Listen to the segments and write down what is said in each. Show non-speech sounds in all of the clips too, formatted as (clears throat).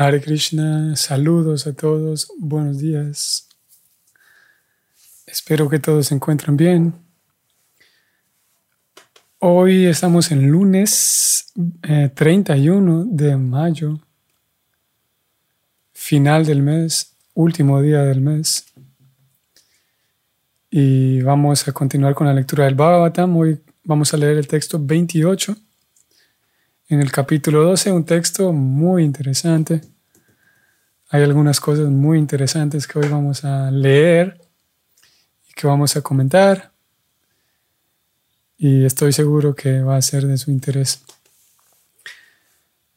Hare Krishna, saludos a todos, buenos días. Espero que todos se encuentren bien. Hoy estamos en lunes 31 eh, de mayo, final del mes, último día del mes. Y vamos a continuar con la lectura del Bhagavatam. Hoy vamos a leer el texto 28 en el capítulo 12, un texto muy interesante. Hay algunas cosas muy interesantes que hoy vamos a leer y que vamos a comentar. Y estoy seguro que va a ser de su interés.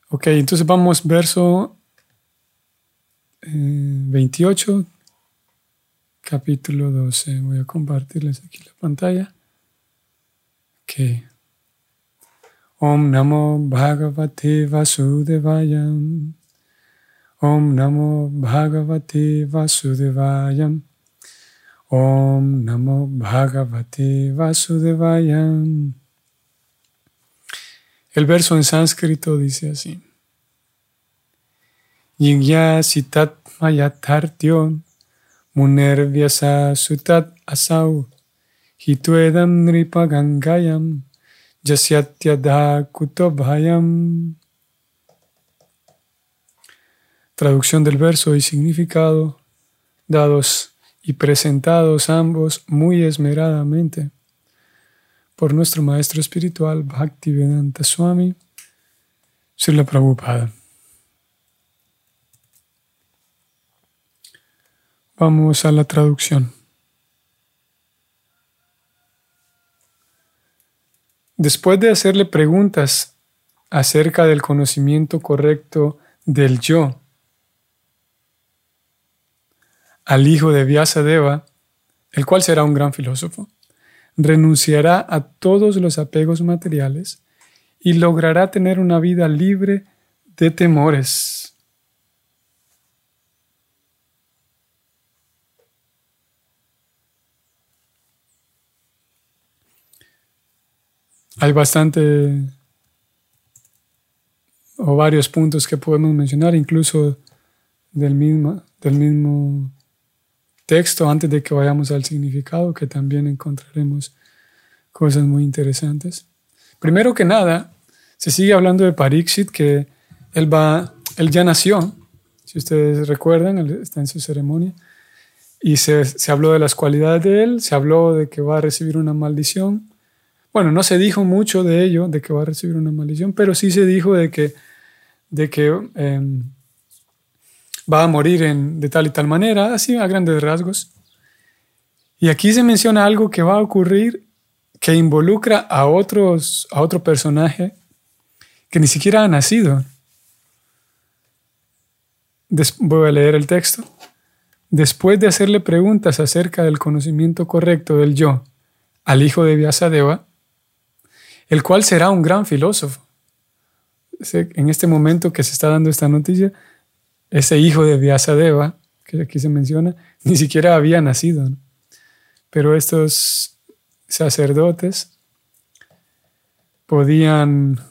Ok, entonces vamos verso 28, eh, capítulo 12. Voy a compartirles aquí la pantalla. Ok. Om Namo Bhagavate Vasudevaya. Om Namo Bhagavate Vasudevaya. Om Namo Bhagavate Vasudevaya. El verso en sánscrito dice así. Yigya sitat mayatartyo munervyasa sutat asau hituedam nripagangayam Traducción del verso y significado, dados y presentados ambos muy esmeradamente por nuestro maestro espiritual Bhaktivedanta Swami, Srila Prabhupada. Vamos a la traducción. Después de hacerle preguntas acerca del conocimiento correcto del yo al hijo de Vyasadeva, el cual será un gran filósofo, renunciará a todos los apegos materiales y logrará tener una vida libre de temores. Hay bastante o varios puntos que podemos mencionar, incluso del mismo, del mismo texto, antes de que vayamos al significado, que también encontraremos cosas muy interesantes. Primero que nada, se sigue hablando de Pariksit, que él, va, él ya nació, si ustedes recuerdan, está en su ceremonia, y se, se habló de las cualidades de él, se habló de que va a recibir una maldición, bueno, no se dijo mucho de ello, de que va a recibir una maldición, pero sí se dijo de que, de que em, va a morir en, de tal y tal manera, así a grandes rasgos. Y aquí se menciona algo que va a ocurrir que involucra a, otros, a otro personaje que ni siquiera ha nacido. voy a leer el texto. Después de hacerle preguntas acerca del conocimiento correcto del yo al hijo de Vyasadeva, el cual será un gran filósofo. En este momento que se está dando esta noticia, ese hijo de Vyasadeva, que aquí se menciona, (laughs) ni siquiera había nacido. Pero estos sacerdotes podían,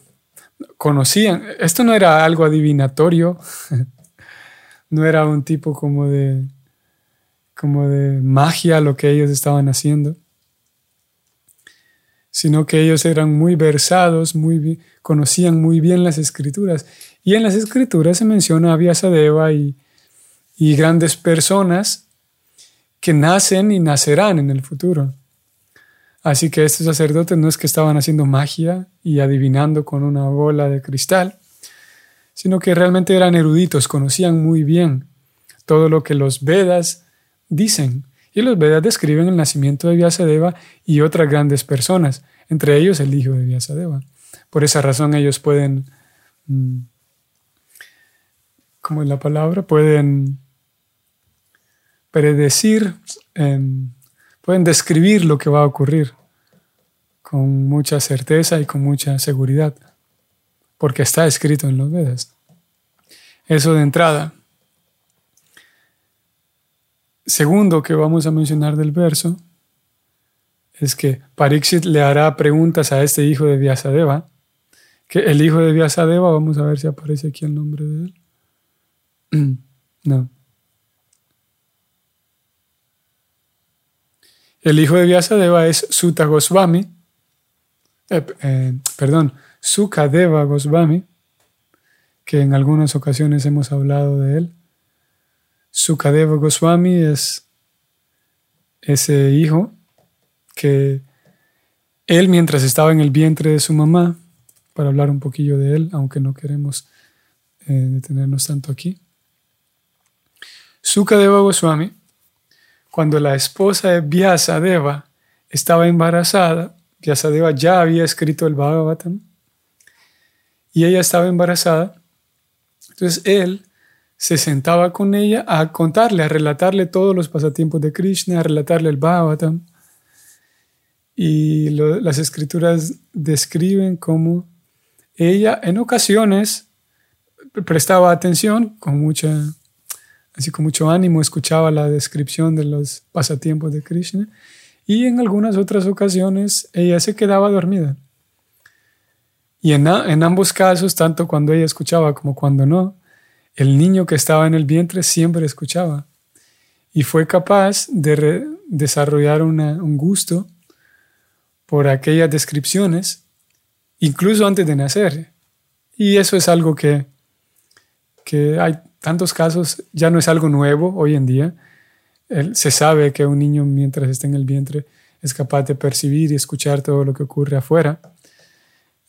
conocían, esto no era algo adivinatorio, (laughs) no era un tipo como de, como de magia lo que ellos estaban haciendo sino que ellos eran muy versados, muy conocían muy bien las escrituras. Y en las escrituras se menciona a Vyasadeva y, y grandes personas que nacen y nacerán en el futuro. Así que estos sacerdotes no es que estaban haciendo magia y adivinando con una bola de cristal, sino que realmente eran eruditos, conocían muy bien todo lo que los Vedas dicen. Y los Vedas describen el nacimiento de Vyasadeva y otras grandes personas, entre ellos el hijo de Vyasadeva. Por esa razón ellos pueden, mm, como es la palabra, pueden predecir, em, pueden describir lo que va a ocurrir con mucha certeza y con mucha seguridad, porque está escrito en los Vedas. Eso de entrada. Segundo que vamos a mencionar del verso es que Pariksit le hará preguntas a este hijo de Vyasadeva, que el hijo de Vyasadeva, vamos a ver si aparece aquí el nombre de él. (clears throat) no. El hijo de Vyasadeva es Sutta Goswami, eh, eh, perdón, Sukadeva Goswami, que en algunas ocasiones hemos hablado de él. Sukadeva Goswami es ese hijo que él mientras estaba en el vientre de su mamá, para hablar un poquillo de él, aunque no queremos eh, detenernos tanto aquí. Sukadeva Goswami, cuando la esposa de Vyasadeva estaba embarazada, Vyasadeva ya había escrito el Bhagavatam y ella estaba embarazada, entonces él se sentaba con ella a contarle, a relatarle todos los pasatiempos de Krishna, a relatarle el Bhagavatam. Y las escrituras describen cómo ella en ocasiones prestaba atención con mucha, así con mucho ánimo, escuchaba la descripción de los pasatiempos de Krishna y en algunas otras ocasiones ella se quedaba dormida. Y en, en ambos casos, tanto cuando ella escuchaba como cuando no, el niño que estaba en el vientre siempre escuchaba y fue capaz de desarrollar un gusto por aquellas descripciones, incluso antes de nacer. Y eso es algo que, que hay tantos casos, ya no es algo nuevo hoy en día. se sabe que un niño mientras está en el vientre es capaz de percibir y escuchar todo lo que ocurre afuera,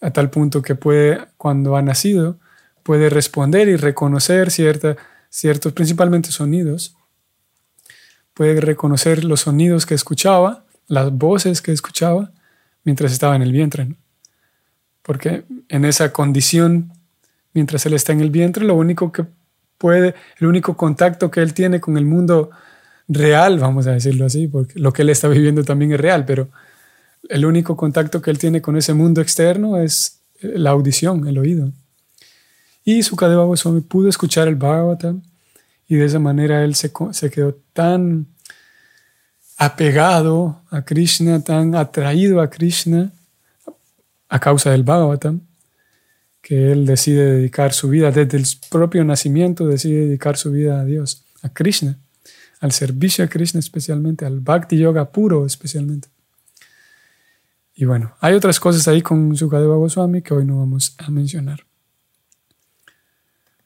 a tal punto que puede, cuando ha nacido, puede responder y reconocer cierta, ciertos, principalmente sonidos. Puede reconocer los sonidos que escuchaba, las voces que escuchaba mientras estaba en el vientre. Porque en esa condición, mientras él está en el vientre, lo único que puede, el único contacto que él tiene con el mundo real, vamos a decirlo así, porque lo que él está viviendo también es real, pero el único contacto que él tiene con ese mundo externo es la audición, el oído. Y Sukadeva Goswami pudo escuchar el Bhagavatam y de esa manera él se, quedó tan apegado a Krishna, tan atraído a Krishna a causa del Bhagavatam, que él decide dedicar su vida, desde el propio nacimiento decide dedicar su vida a Dios, a Krishna, al servicio a Krishna especialmente, al Bhakti Yoga puro especialmente. Y bueno, hay otras cosas ahí con Sukadeva Goswami que hoy no vamos a mencionar.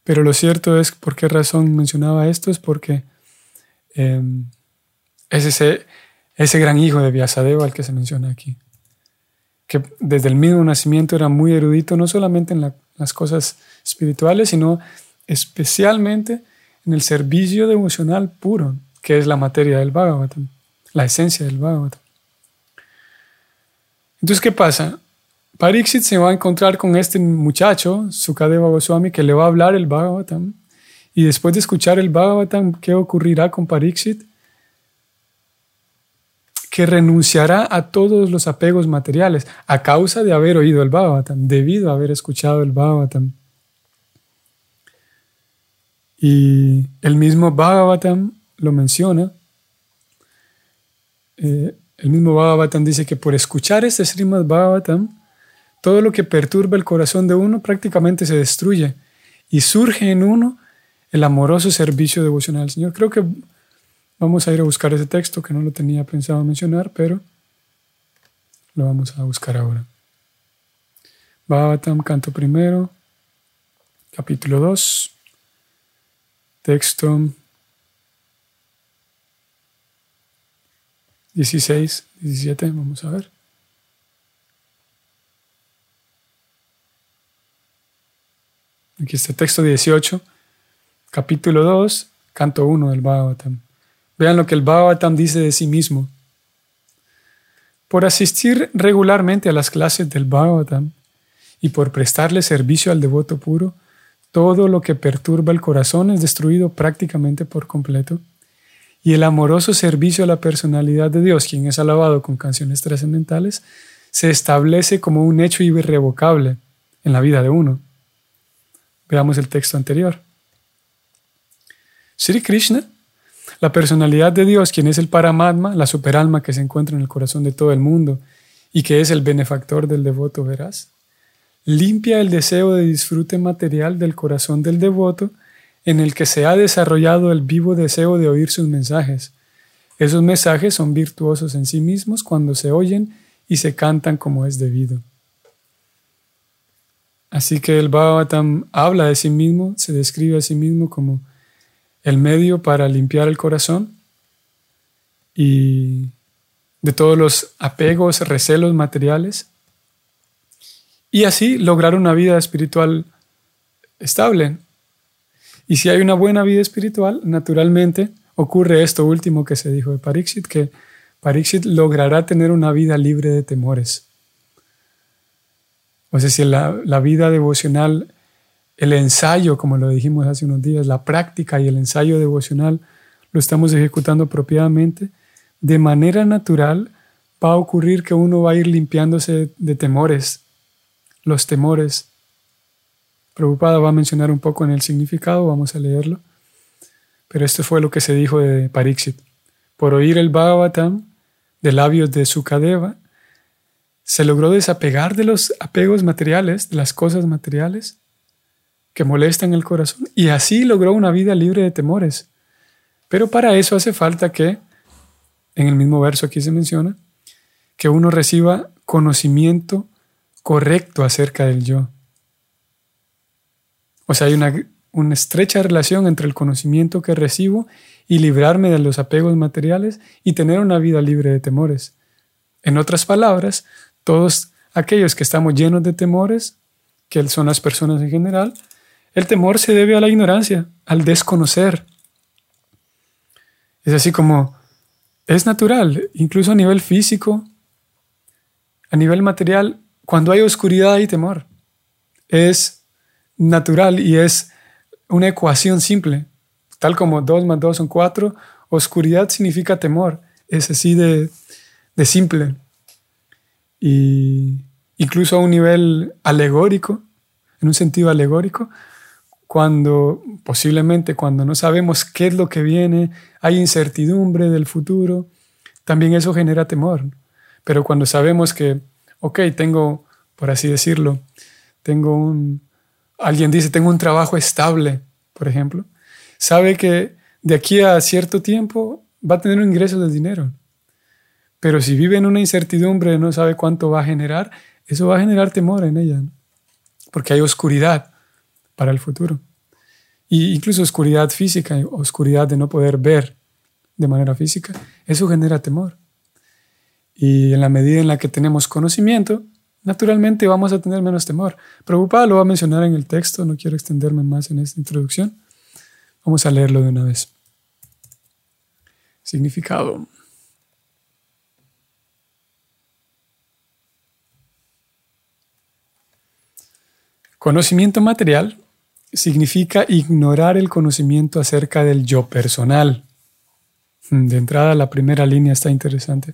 Pero lo cierto es, ¿por qué razón mencionaba esto? Es porque em, es ese, ese gran hijo de Vyasadeva al que se menciona aquí, que desde el mismo nacimiento era muy erudito, no solamente en las cosas espirituales, sino especialmente en el servicio devocional puro, que es la materia del Bhagavatam, la esencia del Bhagavatam. Entonces, ¿qué pasa? Pariksit se va a encontrar con este muchacho, Sukadeva Goswami, que le va a hablar el Bhagavatam. Y después de escuchar el Bhagavatam, ¿qué ocurrirá con Pariksit? Que renunciará a todos los apegos materiales a causa de haber oído el Bhagavatam, debido a haber escuchado el Bhagavatam. Y el mismo Bhagavatam lo menciona. Eh, el mismo Bhagavatam dice que por escuchar este Srimad Bhagavatam, todo lo que perturba el corazón de uno prácticamente se destruye y surge en uno el amoroso servicio devocional al Señor. Creo que vamos a ir a buscar ese texto que no lo tenía pensado mencionar, pero lo vamos a buscar ahora. Bhavatam, canto primero, capítulo 2, texto 16, 17, vamos a ver. Aquí está texto 18, capítulo 2, canto 1 del Bhagavatam. Vean lo que el Bhagavatam dice de sí mismo. Por asistir regularmente a las clases del Bhagavatam y por prestarle servicio al devoto puro, todo lo que perturba el corazón es destruido prácticamente por completo. Y el amoroso servicio a la personalidad de Dios, quien es alabado con canciones trascendentales, se establece como un hecho irrevocable en la vida de uno. Veamos el texto anterior. Sri Krishna, la personalidad de Dios, quien es el Paramatma, la superalma que se encuentra en el corazón de todo el mundo y que es el benefactor del devoto veraz, limpia el deseo de disfrute material del corazón del devoto en el que se ha desarrollado el vivo deseo de oír sus mensajes. Esos mensajes son virtuosos en sí mismos cuando se oyen y se cantan como es debido. Así que el Bhagavatam habla de sí mismo, se describe a sí mismo como el medio para limpiar el corazón y de todos los apegos, recelos materiales y así lograr una vida espiritual estable. Y si hay una buena vida espiritual, naturalmente ocurre esto último que se dijo de Pariksit, que Pariksit logrará tener una vida libre de temores. O sea, si la, la vida devocional, el ensayo, como lo dijimos hace unos días, la práctica y el ensayo devocional lo estamos ejecutando apropiadamente, de manera natural va a ocurrir que uno va a ir limpiándose de temores los temores. Preocupada va a mencionar un poco en el significado, vamos a leerlo. Pero esto fue lo que se dijo de Pariksit. Por oír el Bhagavatam de labios de Sukadeva, se logró desapegar de los apegos materiales, de las cosas materiales que molestan el corazón, y así logró una vida libre de temores. Pero para eso hace falta que, en el mismo verso aquí se menciona, que uno reciba conocimiento correcto acerca del yo. O sea, hay una, una estrecha relación entre el conocimiento que recibo y librarme de los apegos materiales y tener una vida libre de temores. En otras palabras, todos aquellos que estamos llenos de temores, que son las personas en general, el temor se debe a la ignorancia, al desconocer. Es así como es natural, incluso a nivel físico, a nivel material, cuando hay oscuridad hay temor. Es natural y es una ecuación simple. Tal como 2 más 2 son 4, oscuridad significa temor. Es así de, de simple. Y incluso a un nivel alegórico, en un sentido alegórico, cuando posiblemente cuando no sabemos qué es lo que viene, hay incertidumbre del futuro, también eso genera temor. Pero cuando sabemos que ok, tengo, por así decirlo, tengo un, alguien dice, tengo un trabajo estable, por ejemplo, sabe que de aquí a cierto tiempo va a tener un ingreso de dinero. Pero si vive en una incertidumbre, no sabe cuánto va a generar, eso va a generar temor en ella, porque hay oscuridad para el futuro. Y incluso oscuridad física, oscuridad de no poder ver de manera física, eso genera temor. Y en la medida en la que tenemos conocimiento, naturalmente vamos a tener menos temor. Preocupada lo va a mencionar en el texto, no quiero extenderme más en esta introducción. Vamos a leerlo de una vez. Significado. Conocimiento material significa ignorar el conocimiento acerca del yo personal. De entrada, la primera línea está interesante.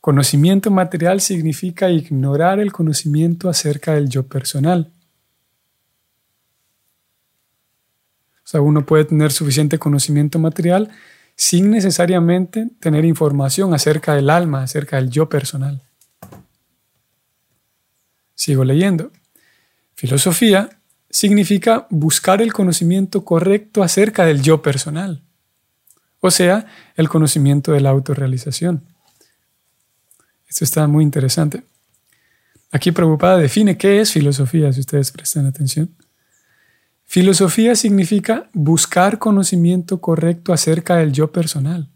Conocimiento material significa ignorar el conocimiento acerca del yo personal. O sea, uno puede tener suficiente conocimiento material sin necesariamente tener información acerca del alma, acerca del yo personal. Sigo leyendo. Filosofía significa buscar el conocimiento correcto acerca del yo personal, o sea, el conocimiento de la autorrealización. Esto está muy interesante. Aquí Preocupada define qué es filosofía, si ustedes prestan atención. Filosofía significa buscar conocimiento correcto acerca del yo personal.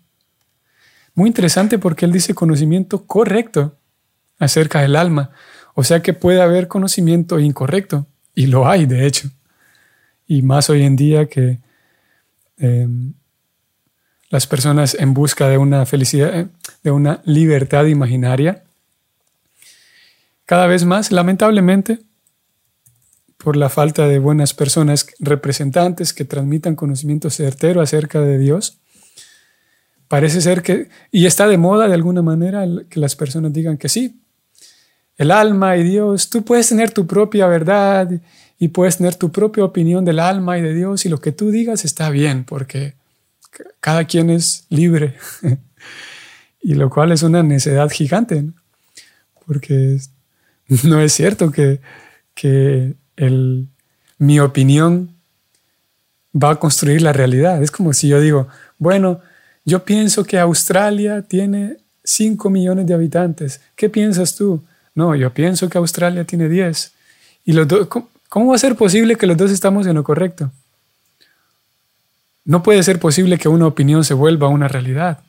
Muy interesante porque él dice conocimiento correcto acerca del alma. O sea que puede haber conocimiento incorrecto. Y lo hay, de hecho. Y más hoy en día que em, las personas en busca de una felicidad, eh, de una libertad imaginaria. Cada vez más, lamentablemente, por la falta de buenas personas representantes que transmitan conocimiento certero acerca de Dios, parece ser que, y está de moda de alguna manera que las personas digan que sí, el alma y Dios, tú puedes tener tu propia verdad y puedes tener tu propia opinión del alma y de Dios y lo que tú digas está bien porque cada quien es libre. (laughs) y lo cual es una necedad gigante, porque (laughs) no es cierto que, que mi opinión va a construir la realidad. Es como si yo digo, bueno, yo pienso que Australia tiene 5 millones de habitantes. ¿Qué piensas tú? No, yo pienso que Australia tiene 10. ¿Y los dos, ¿cómo, va a ser posible que los dos estamos en lo correcto? No puede ser posible que una opinión se vuelva una realidad.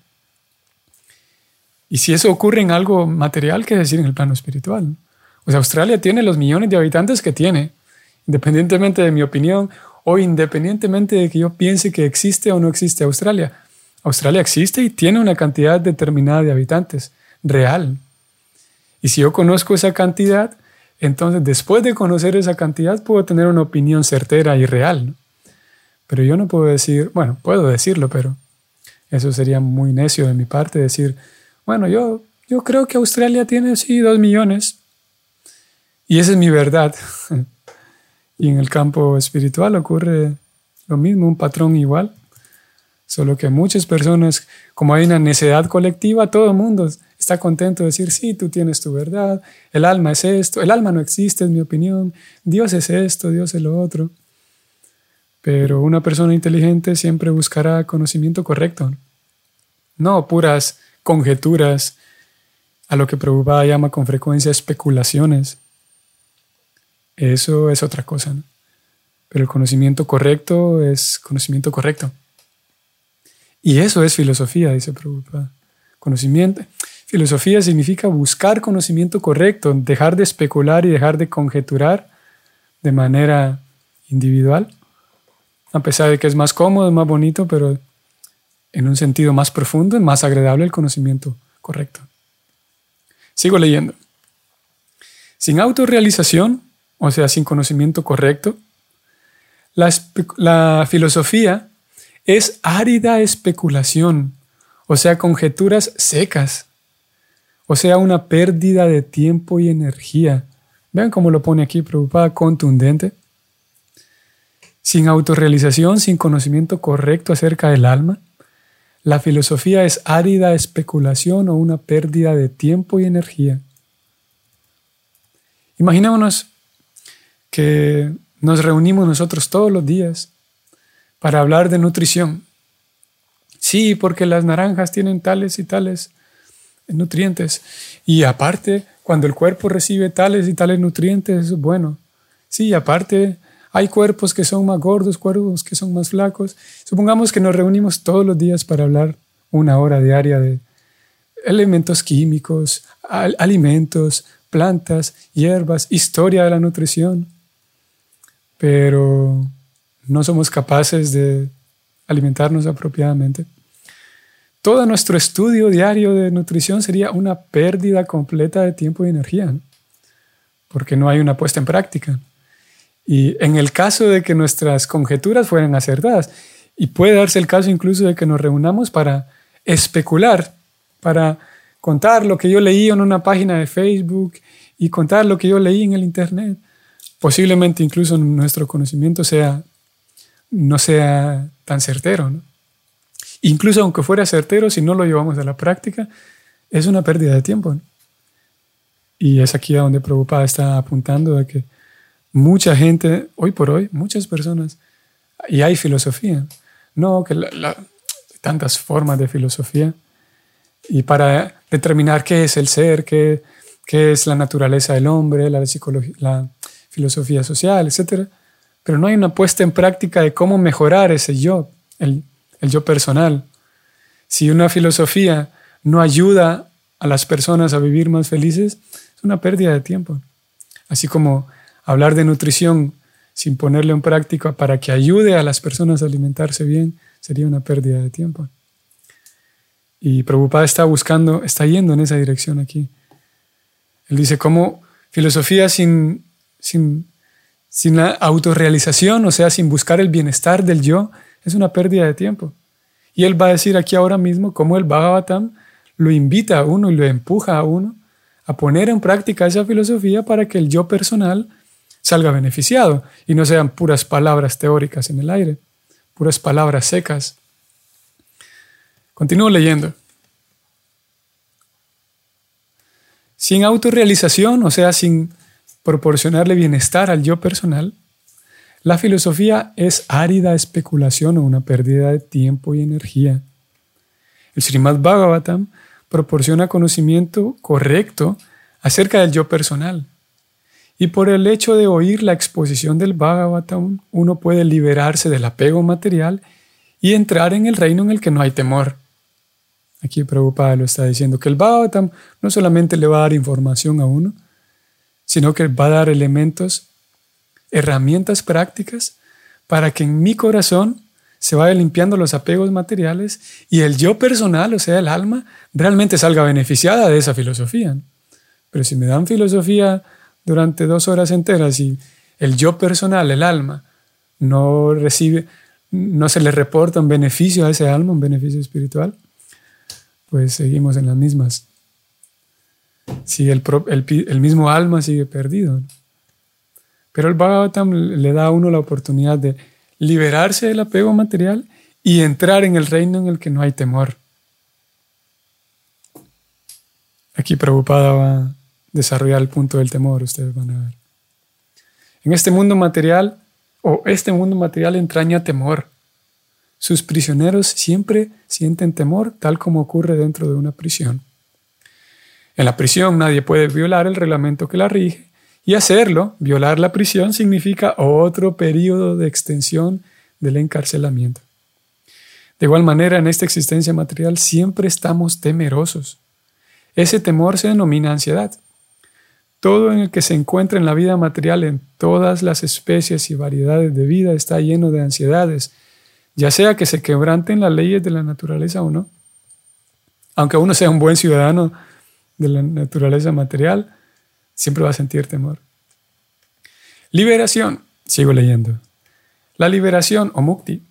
Y si eso ocurre en algo material, ¿qué decir en el plano espiritual? Pues Australia tiene los millones de habitantes que tiene, independientemente de mi opinión o independientemente de que yo piense que existe o no existe Australia. Australia existe y tiene una cantidad determinada de habitantes, real. Y si yo conozco esa cantidad, entonces después de conocer esa cantidad puedo tener una opinión certera y real. Pero yo no puedo decir, bueno, puedo decirlo, pero eso sería muy necio de mi parte decir, bueno, yo, yo creo que Australia tiene, sí, dos millones, y esa es mi verdad. (laughs) y en el campo espiritual ocurre lo mismo, un patrón igual. Solo que muchas personas, como hay una necedad colectiva, todo el mundo está contento de decir, sí, tú tienes tu verdad, el alma es esto, el alma no existe, es mi opinión, Dios es esto, Dios es lo otro. Pero una persona inteligente siempre buscará conocimiento correcto, no puras conjeturas, a lo que Prabhupada llama con frecuencia especulaciones. Eso es otra cosa. Pero el conocimiento correcto es conocimiento correcto. Y eso es filosofía, dice Prabhupada. Conocimiento. Filosofía significa buscar conocimiento correcto, dejar de especular y dejar de conjeturar de manera individual. A pesar de que es más cómodo, más bonito, pero en un sentido más profundo, más agradable el conocimiento correcto. Sigo leyendo. Sin autorrealización, o sea, sin conocimiento correcto. La, filosofía es árida especulación, o sea, conjeturas secas, o sea, una pérdida de tiempo y energía. Vean cómo lo pone aquí, preocupada, contundente. Sin autorrealización, sin conocimiento correcto acerca del alma, la filosofía es árida especulación o una pérdida de tiempo y energía. Imaginémonos que nos reunimos nosotros todos los días para hablar de nutrición. Sí, porque las naranjas tienen tales y tales nutrientes. Y aparte, cuando el cuerpo recibe tales y tales nutrientes, es bueno. Sí, aparte, hay cuerpos que son más gordos, cuerpos que son más flacos. Supongamos que nos reunimos todos los días para hablar una hora diaria de elementos químicos, alimentos, plantas, hierbas, historia de la nutrición pero no somos capaces de alimentarnos apropiadamente. Todo nuestro estudio diario de nutrición sería una pérdida completa de tiempo y energía, porque no hay una puesta en práctica. Y en el caso de que nuestras conjeturas fueran acertadas, y puede darse el caso incluso de que nos reunamos para especular, para contar lo que yo leí en una página de Facebook y contar lo que yo leí en el Internet, posiblemente incluso nuestro conocimiento sea, no sea tan certero. Incluso aunque fuera certero, si no lo llevamos a la práctica, es una pérdida de tiempo. Y es aquí a donde Prabhupada está apuntando de que mucha gente, hoy por hoy, muchas personas, y hay filosofía, no que tantas formas de filosofía, y para determinar qué es el ser, qué, qué es la naturaleza del hombre, la, psicología, la filosofía social, etc. Pero no hay una puesta en práctica de cómo mejorar ese yo, el, el yo personal. Si una filosofía no ayuda a las personas a vivir más felices, es una pérdida de tiempo. Así como hablar de nutrición sin ponerle en práctica para que ayude a las personas a alimentarse bien, sería una pérdida de tiempo. Y Prabhupada está buscando, está yendo en esa dirección aquí. Él dice, ¿cómo filosofía sin sin, sin la autorrealización, o sea, sin buscar el bienestar del yo, es una pérdida de tiempo. Y él va a decir aquí ahora mismo cómo el Bhagavatam lo invita a uno y lo empuja a uno a poner en práctica esa filosofía para que el yo personal salga beneficiado y no sean puras palabras teóricas en el aire, puras palabras secas. Continúo leyendo. Sin autorrealización, o sea, sin proporcionarle bienestar al yo personal, La filosofía es árida especulación o una pérdida de tiempo y energía. El Srimad Bhagavatam proporciona conocimiento correcto acerca del yo personal. Y por el hecho de oír la exposición del Bhagavatam, uno puede liberarse del apego material y entrar en el reino en el que no hay temor. Aquí Prabhupada lo está diciendo, que el Bhagavatam no solamente le va a dar información a uno, sino que va a dar elementos, herramientas prácticas para que en mi corazón se vaya limpiando los apegos materiales y el yo personal, o sea, el alma, realmente salga beneficiada de esa filosofía. Pero si me dan filosofía durante dos horas enteras y el yo personal, el alma, no recibe, no se le reporta un beneficio a ese alma, un beneficio espiritual, pues seguimos en las mismas. Si el, el, mismo alma sigue perdido. Pero el Bhagavatam le da a uno la oportunidad de liberarse del apego material y entrar en el reino en el que no hay temor. Aquí Prabhupada va a desarrollar el punto del temor, ustedes van a ver. En este mundo material, o este mundo material entraña temor. Sus prisioneros siempre sienten temor, tal como ocurre dentro de una prisión. En la prisión nadie puede violar el reglamento que la rige, y hacerlo, violar la prisión, significa otro periodo de extensión del encarcelamiento. De igual manera, en esta existencia material siempre estamos temerosos. Ese temor se denomina ansiedad. Todo en el que se encuentra en la vida material, en todas las especies y variedades de vida, está lleno de ansiedades, ya sea que se quebranten las leyes de la naturaleza o no. Aunque uno sea un buen ciudadano de la naturaleza material, siempre va a sentir temor. Liberación, sigo leyendo. La liberación o mukti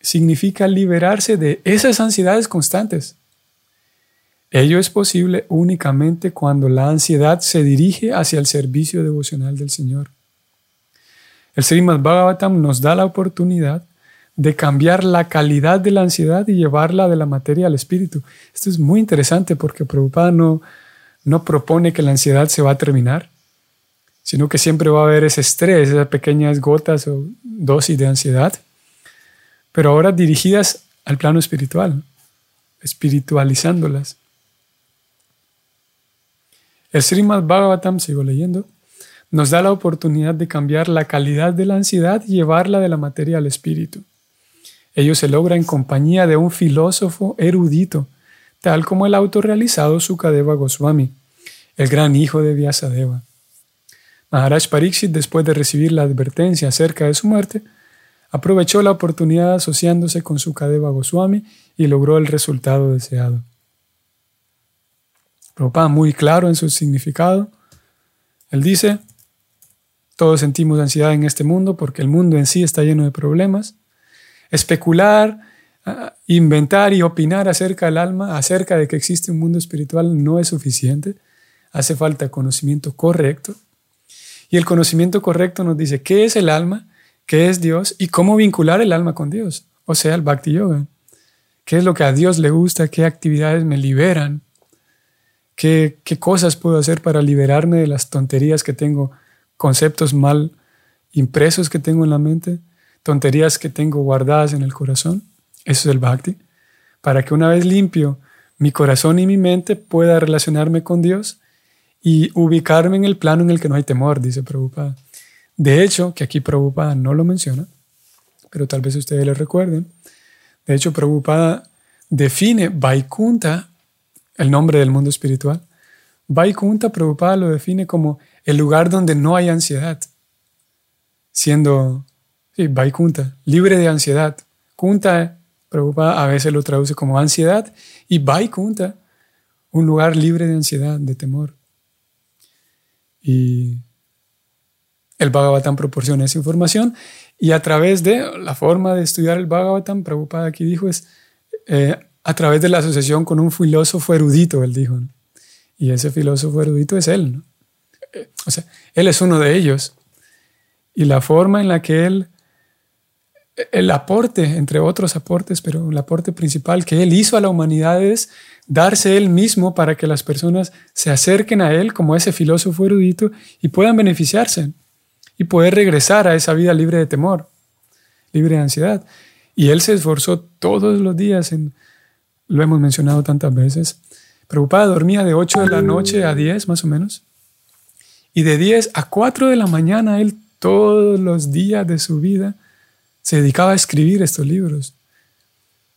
significa liberarse de esas ansiedades constantes. Ello es posible únicamente cuando la ansiedad se dirige hacia el servicio devocional del Señor. El Srimad Bhagavatam nos da la oportunidad de cambiar la calidad de la ansiedad y llevarla de la materia al espíritu. Esto es muy interesante porque Prabhupada no, no propone que la ansiedad se va a terminar, sino que siempre va a haber ese estrés, esas pequeñas gotas o dosis de ansiedad, pero ahora dirigidas al plano espiritual, espiritualizándolas. El Srimad Bhagavatam, sigo leyendo, nos da la oportunidad de cambiar la calidad de la ansiedad y llevarla de la materia al espíritu. Ello se logra en compañía de un filósofo erudito, tal como el autorrealizado Sukadeva Goswami, el gran hijo de Vyasadeva. Maharaj Pariksit, después de recibir la advertencia acerca de su muerte, aprovechó la oportunidad asociándose con Sukadeva Goswami y logró el resultado deseado. Prabhupada muy claro en su significado. Él dice, todos sentimos ansiedad en este mundo porque el mundo en sí está lleno de problemas. Especular, ah, inventar y opinar acerca del alma, acerca de que existe un mundo espiritual, no es suficiente. Hace falta conocimiento correcto. Y el conocimiento correcto nos dice qué es el alma, qué es Dios y cómo vincular el alma con Dios, o sea, el Bhakti Yoga. ¿Qué es lo que a Dios le gusta? ¿Qué actividades me liberan? ¿Qué, cosas puedo hacer para liberarme de las tonterías que tengo, conceptos mal impresos que tengo en la mente, tonterías que tengo guardadas en el corazón? Eso es el bhakti. Para que una vez limpio mi corazón y mi mente pueda relacionarme con Dios y ubicarme en el plano en el que no hay temor, dice Prabhupada. De hecho, que aquí Prabhupada no lo menciona, pero tal vez ustedes lo recuerden. De hecho, Prabhupada define Vaikunta el nombre del mundo espiritual. Vaikunta Prabhupada lo define como el lugar donde no hay ansiedad, siendo, sí, Vaikunta, libre de ansiedad. Kunta, Prabhupada a veces lo traduce como ansiedad, y Vaikunta, un lugar libre de ansiedad, de temor. Y el Bhagavatam proporciona esa información, y a través de la forma de estudiar el Bhagavatam, Prabhupada aquí dijo es, eh, a través de la asociación con un filósofo erudito, él dijo. Y ese filósofo erudito es él. Eh, o sea, él es uno de ellos. Y la forma en la que él, el aporte, entre otros aportes, pero el aporte principal que él hizo a la humanidad es darse él mismo para que las personas se acerquen a él como ese filósofo erudito y puedan beneficiarse. y poder regresar a esa vida libre de temor, libre de ansiedad. Y él se esforzó todos los días, en, lo hemos mencionado tantas veces. Preocupada dormía de 8 de la noche a 10 más o menos. Y de 10 a 4 de la mañana él todos los días de su vida se dedicaba a escribir estos libros.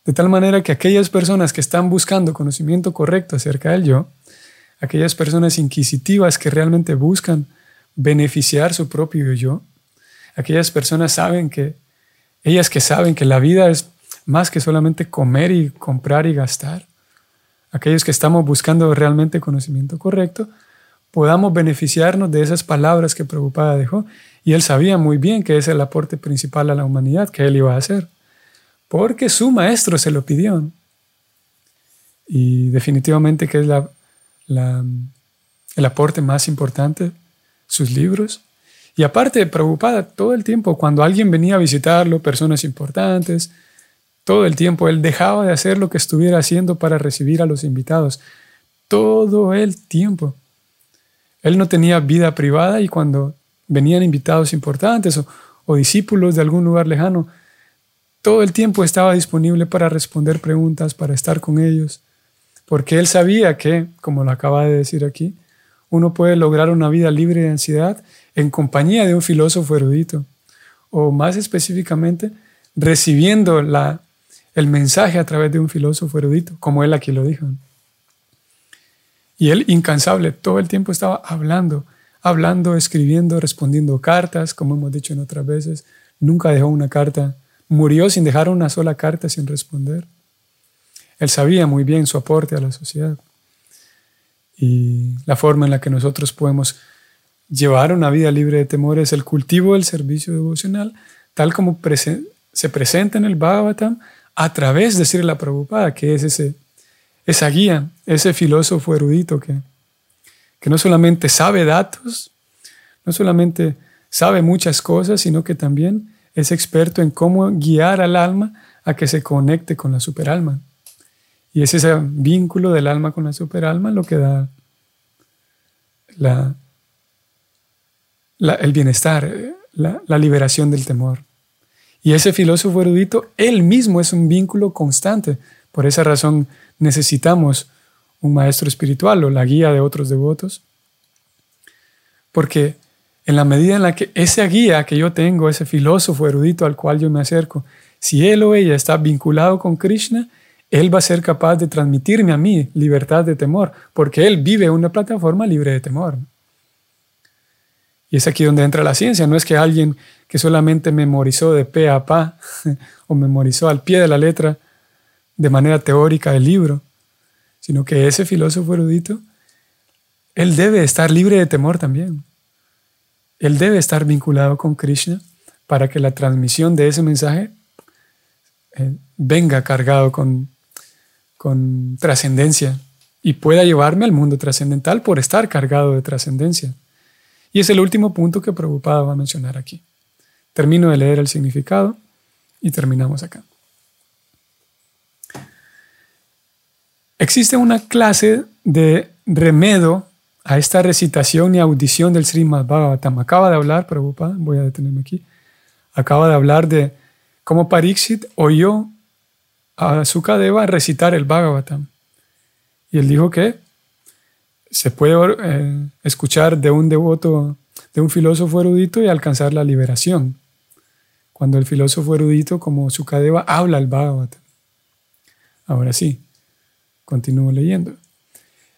De tal manera que aquellas personas que están buscando conocimiento correcto acerca del yo, aquellas personas inquisitivas que realmente buscan beneficiar su propio yo, aquellas personas saben que, ellas que saben que la vida es más que solamente comer y comprar y gastar, aquellos que estamos buscando realmente conocimiento correcto, podamos beneficiarnos de esas palabras que Prabhupada dejó. Y él sabía muy bien que ese es el aporte principal a la humanidad que él iba a hacer, porque su maestro se lo pidió. Y definitivamente que es el aporte más importante, sus libros. Y aparte, Prabhupada, todo el tiempo, cuando alguien venía a visitarlo, personas importantes, todo el tiempo él dejaba de hacer lo que estuviera haciendo para recibir a los invitados. Todo el tiempo. Él no tenía vida privada y cuando venían invitados importantes o, discípulos de algún lugar lejano, todo el tiempo estaba disponible para responder preguntas, para estar con ellos, porque él sabía que, como lo acaba de decir aquí, uno puede lograr una vida libre de ansiedad en compañía de un filósofo erudito, o más específicamente, recibiendo la, el mensaje a través de un filósofo erudito, como él aquí lo dijo. Y él, incansable, todo el tiempo estaba hablando, hablando, escribiendo, respondiendo cartas, como hemos dicho en otras veces. Nunca dejó una carta, murió sin dejar una sola carta sin responder. Él sabía muy bien su aporte a la sociedad y la forma en la que nosotros podemos llevar una vida libre de temores es el cultivo del servicio devocional, tal como se presenta en el Bhagavatam a través de Sri la Prabhupada, que es ese esa guía, ese filósofo erudito que, que no solamente sabe datos, no solamente sabe muchas cosas, sino que también es experto en cómo guiar al alma a que se conecte con la superalma. Y es ese vínculo del alma con la superalma lo que da la, el bienestar, la, la liberación del temor. Y ese filósofo erudito, él mismo es un vínculo constante. Por esa razón necesitamos un maestro espiritual o la guía de otros devotos. Porque en la medida en la que esa guía que yo tengo, ese filósofo erudito al cual yo me acerco, si él o ella está vinculado con Krishna, él va a ser capaz de transmitirme a mí libertad de temor, porque él vive una plataforma libre de temor. Y es aquí donde entra la ciencia, no es que alguien que solamente memorizó de pe a pa (laughs) o memorizó al pie de la letra de manera teórica el libro, sino que ese filósofo erudito, él debe estar libre de temor también. Él debe estar vinculado con Krishna para que la transmisión de ese mensaje eh, venga cargado con, con trascendencia y pueda llevarme al mundo trascendental por estar cargado de trascendencia. Y es el último punto que Prabhupada va a mencionar aquí. Termino de leer el significado y terminamos acá. Existe una clase de remedo a esta recitación y audición del Srimad Bhagavatam. Acaba de hablar, Prabhupada, voy a detenerme aquí, acaba de hablar de cómo Pariksit oyó a Sukadeva recitar el Bhagavatam. Y él dijo que se puede eh, escuchar de un devoto, de un filósofo erudito y alcanzar la liberación. Cuando el filósofo erudito como Sukadeva habla el Bhagavatam. Ahora sí, Continúo leyendo.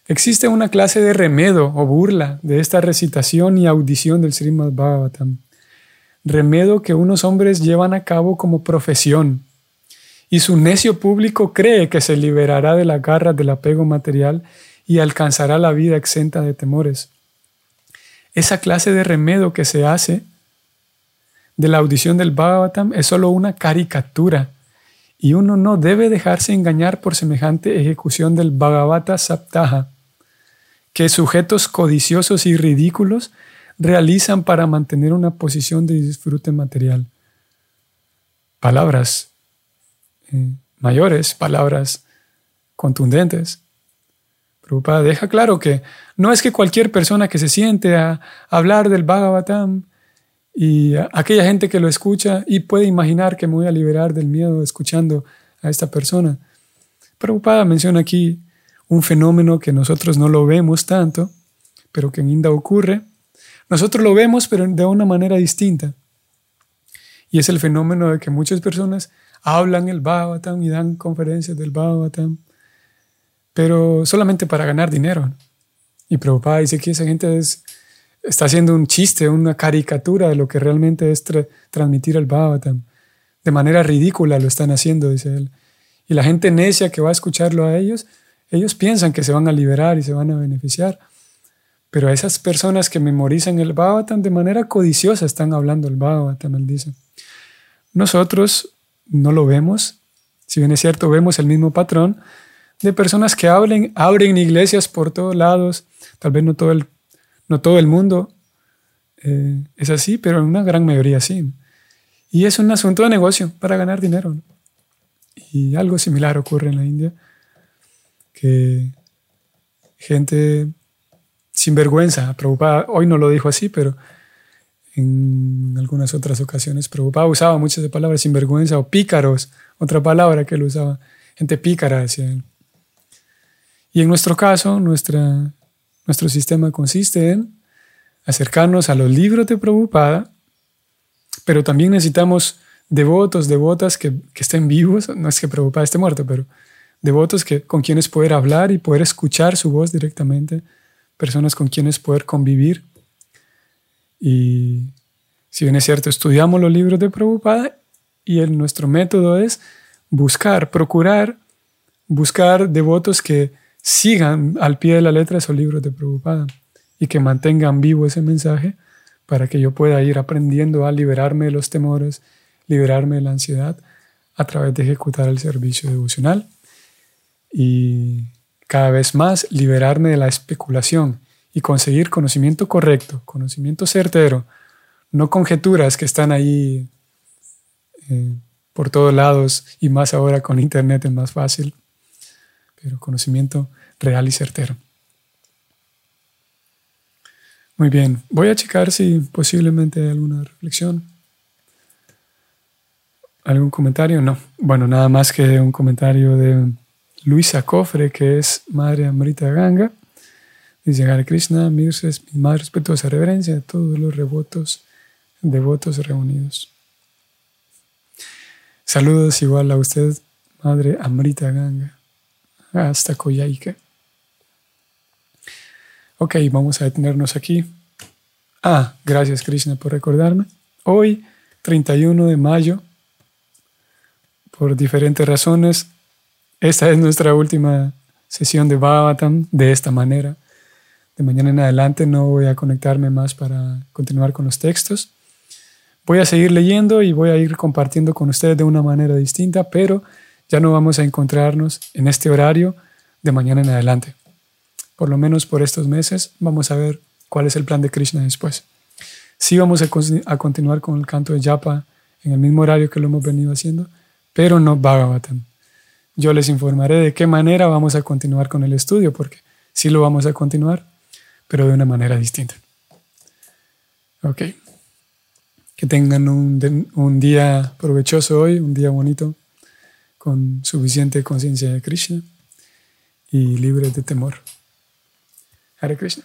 Existe una clase de remedo o burla de esta recitación y audición del Srimad Bhagavatam. Remedo que unos hombres llevan a cabo como profesión. Y su necio público cree que se liberará de la garra del apego material y alcanzará la vida exenta de temores. Esa clase de remedo que se hace de la audición del Bhagavatam es solo una caricatura y uno no debe dejarse engañar por semejante ejecución del Bhagavata Saptaha, que sujetos codiciosos y ridículos realizan para mantener una posición de disfrute material. Palabras eh, mayores, palabras contundentes. Prabhupada deja claro que no es que cualquier persona que se siente a hablar del Bhagavatam Y aquella gente que lo escucha y puede imaginar que me voy a liberar del miedo escuchando a esta persona. Prabhupada menciona aquí un fenómeno que nosotros no lo vemos tanto, pero que en India ocurre. Nosotros lo vemos, pero de una manera distinta. Y es el fenómeno de que muchas personas hablan el Bhagavatam y dan conferencias del Bhagavatam, pero solamente para ganar dinero. Y Prabhupada dice que esa gente está haciendo un chiste, una caricatura de lo que realmente es transmitir el Bhagavatam. De manera ridícula lo están haciendo, dice él. Y la gente necia que va a escucharlo a ellos, ellos piensan que se van a liberar y se van a beneficiar. Pero a esas personas que memorizan el Bhagavatam de manera codiciosa están hablando el Bhagavatam, él dice. Nosotros no lo vemos, si bien es cierto, vemos el mismo patrón de personas que abren, abren iglesias por todos lados, tal vez no todo el, no todo el mundo eh, es así, pero en una gran mayoría sí. Y es un asunto de negocio para ganar dinero. Y algo similar ocurre en la India, que gente sin vergüenza, preocupada, hoy no lo dijo así, pero en algunas otras ocasiones preocupada usaba muchas de palabras sinvergüenza o pícaros, otra palabra que él usaba, gente pícara, decía él. Y en nuestro caso, nuestra, nuestro sistema consiste en acercarnos a los libros de Prabhupada, pero también necesitamos devotos, devotas que, estén vivos, no es que Prabhupada esté muerto, pero devotos que, con quienes poder hablar y poder escuchar su voz directamente, personas con quienes poder convivir. Y si bien es cierto, estudiamos los libros de Prabhupada y el, nuestro método es buscar, procurar, buscar devotos que sigan al pie de la letra esos libros de Prabhupada y que mantengan vivo ese mensaje para que yo pueda ir aprendiendo a liberarme de los temores, liberarme de la ansiedad a través de ejecutar el servicio devocional y cada vez más liberarme de la especulación y conseguir conocimiento correcto, conocimiento certero, no conjeturas que están ahí eh, por todos lados y más ahora con Internet es más fácil, pero conocimiento real y certero. Muy bien, voy a checar si posiblemente hay alguna reflexión. ¿Algún comentario? No. Bueno, nada más que un comentario de Luisa Cofre, que es Madre Amrita Ganga. Dice Hare Krishna, mi, más respetuosa reverencia a todos los devotos, devotos reunidos. Saludos igual a usted, Madre Amrita Ganga, hasta Koyaike. Ok, vamos a detenernos aquí. Ah, gracias Krishna por recordarme. Hoy, 31 de mayo, por diferentes razones, esta es nuestra última sesión de Bhavatam de esta manera de mañana en adelante no voy a conectarme más para continuar con los textos. Voy a seguir leyendo y voy a ir compartiendo con ustedes de una manera distinta, pero ya no vamos a encontrarnos en este horario de mañana en adelante. Por lo menos por estos meses vamos a ver cuál es el plan de Krishna después. Sí vamos a, continuar con el canto de Japa en el mismo horario que lo hemos venido haciendo, pero no Bhagavatam. Yo les informaré de qué manera vamos a continuar con el estudio, porque sí lo vamos a continuar, pero de una manera distinta. Ok. Que tengan un día provechoso hoy, un día bonito, con suficiente conciencia de Krishna y libre de temor. Hare Krishna.